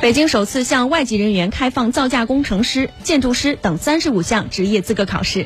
北京首次向外籍人员开放造价工程师建筑师等三十五项职业资格考试。